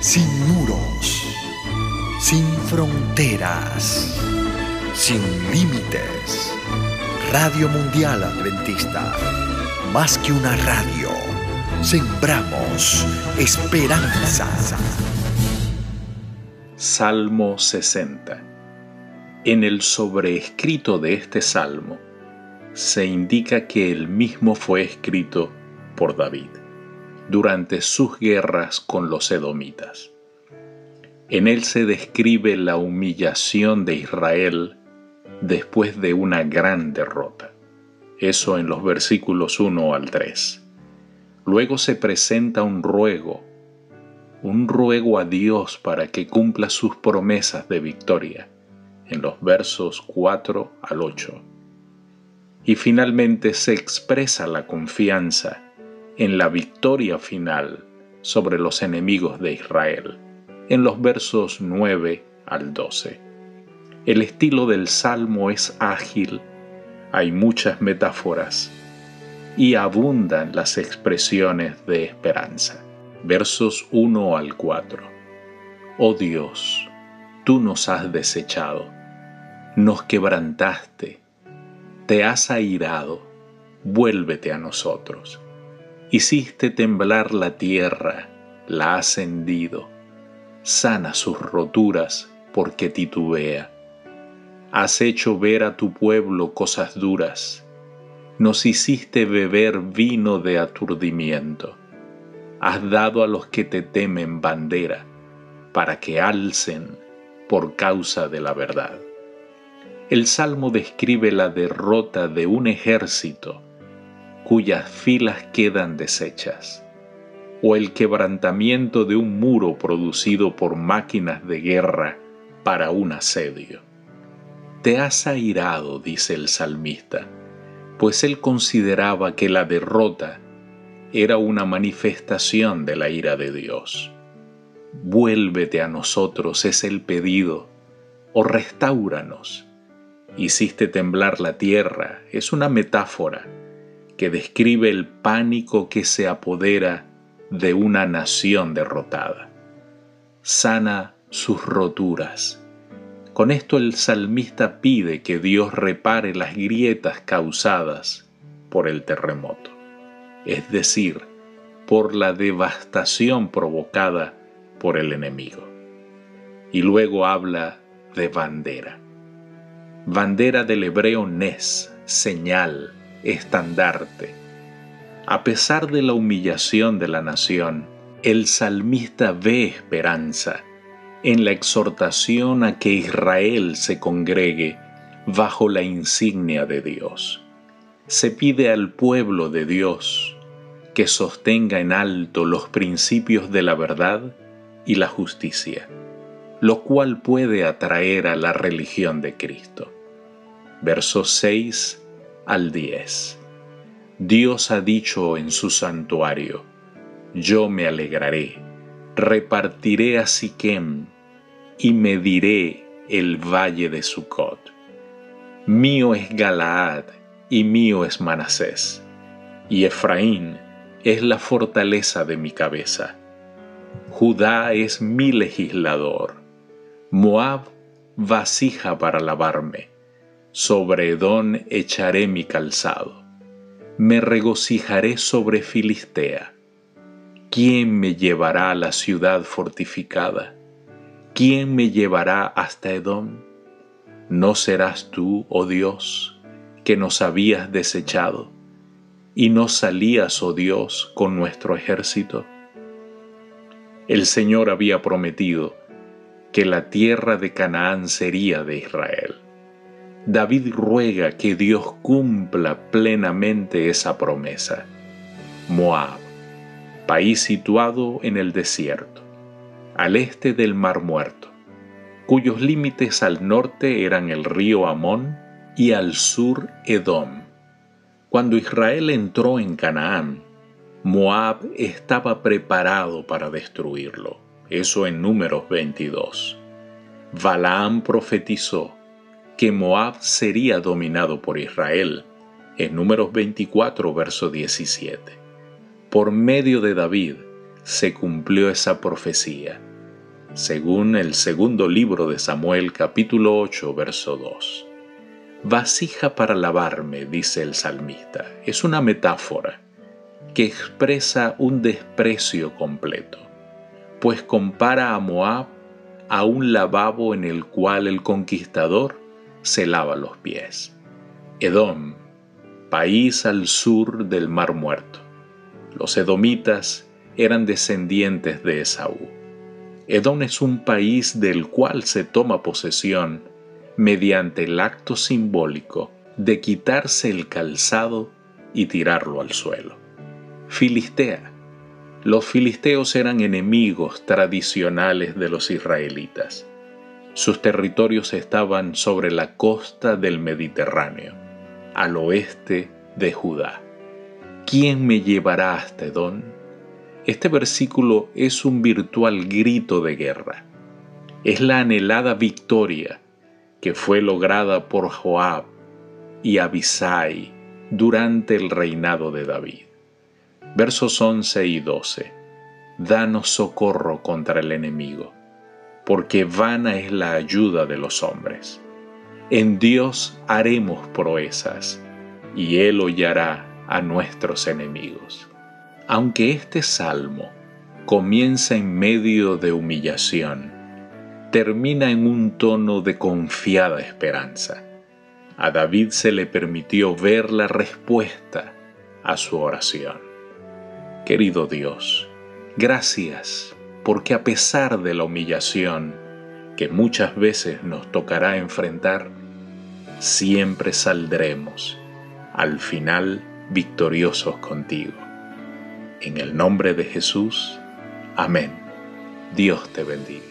sin muros, sin fronteras, sin límites. Radio Mundial Adventista, más que una radio, sembramos esperanza. Salmo 60. En el sobreescrito de este salmo se indica que el mismo fue escrito por David durante sus guerras con los edomitas. En él se describe la humillación de Israel después de una gran derrota. Eso en los versículos 1 al 3. Luego se presenta un ruego, un ruego a Dios para que cumpla sus promesas de victoria, en los versos 4 al 8. Y finalmente se expresa la confianza en la victoria final sobre los enemigos de Israel, en los versos 9 al 12. El estilo del salmo es ágil, hay muchas metáforas y abundan las expresiones de esperanza. Versos 1 al 4. Oh Dios, tú nos has desechado, nos quebrantaste, te has airado, vuélvete a nosotros. Hiciste temblar la tierra, la has hendido, sana sus roturas porque titubea. Has hecho ver a tu pueblo cosas duras, nos hiciste beber vino de aturdimiento. Has dado a los que te temen bandera, para que alcen por causa de la verdad. El Salmo describe la derrota de un ejército cuyas filas quedan deshechas, o el quebrantamiento de un muro producido por máquinas de guerra para un asedio. Te has airado, dice el salmista, pues él consideraba que la derrota era una manifestación de la ira de Dios. Vuélvete a nosotros es el pedido, o restauranos. Hiciste temblar la tierra es una metáfora que describe el pánico que se apodera de una nación derrotada. Sana sus roturas. Con esto el salmista pide que Dios repare las grietas causadas por el terremoto, es decir, por la devastación provocada por el enemigo. Y luego habla de bandera. Bandera del hebreo Nes, señal, estandarte. A pesar de la humillación de la nación, el salmista ve esperanza en la exhortación a que Israel se congregue bajo la insignia de Dios. Se pide al pueblo de Dios que sostenga en alto los principios de la verdad y la justicia, lo cual puede atraer a la religión de Cristo. Versos 6 al 10. Dios ha dicho en su santuario, yo me alegraré, repartiré a Siquem y mediré el valle de Sucot. Mío es Galaad y mío es Manasés, y Efraín es la fortaleza de mi cabeza. Judá es mi legislador, Moab vasija para lavarme sobre Edón echaré mi calzado. Me regocijaré sobre Filistea. ¿Quién me llevará a la ciudad fortificada? ¿Quién me llevará hasta Edom? ¿No serás tú, oh Dios, que nos habías desechado y no salías, oh Dios, con nuestro ejército? El Señor había prometido que la tierra de Canaán sería de Israel. David ruega que Dios cumpla plenamente esa promesa. Moab, país situado en el desierto, al este del Mar Muerto, cuyos límites al norte eran el río Amón y al sur Edom. Cuando Israel entró en Canaán, Moab estaba preparado para destruirlo. Eso en números 22. Balaam profetizó que Moab sería dominado por Israel, en números 24, verso 17. Por medio de David se cumplió esa profecía. según el segundo libro de Samuel capítulo 8 verso 2. Vasija para lavarme, dice el salmista, es una metáfora que expresa un desprecio completo, pues compara a Moab a un lavabo en el cual el conquistador se lava los pies. Edom, país al sur del Mar Muerto. Los edomitas eran descendientes de Esaú. Edom es un país del cual se toma posesión mediante el acto simbólico de quitarse el calzado y tirarlo al suelo. Filistea. Los filisteos eran enemigos tradicionales de los israelitas. Sus territorios estaban sobre la costa del Mediterráneo, al oeste de Judá. ¿Quién me llevará hasta Edom? Este versículo es un virtual grito de guerra. Es la anhelada victoria que fue lograda por Joab y Abisai durante el reinado de David. Versos 11 y 12. Danos socorro contra el enemigo, porque vana es la ayuda de los hombres. En Dios haremos proezas, y Él hollará a nuestros enemigos. Aunque este salmo comienza en medio de humillación, termina en un tono de confiada esperanza. A David se le permitió ver la respuesta a su oración. Querido Dios, gracias porque a pesar de la humillación que muchas veces nos tocará enfrentar, siempre saldremos al final victoriosos contigo. En el nombre de Jesús, amén. Dios te bendiga.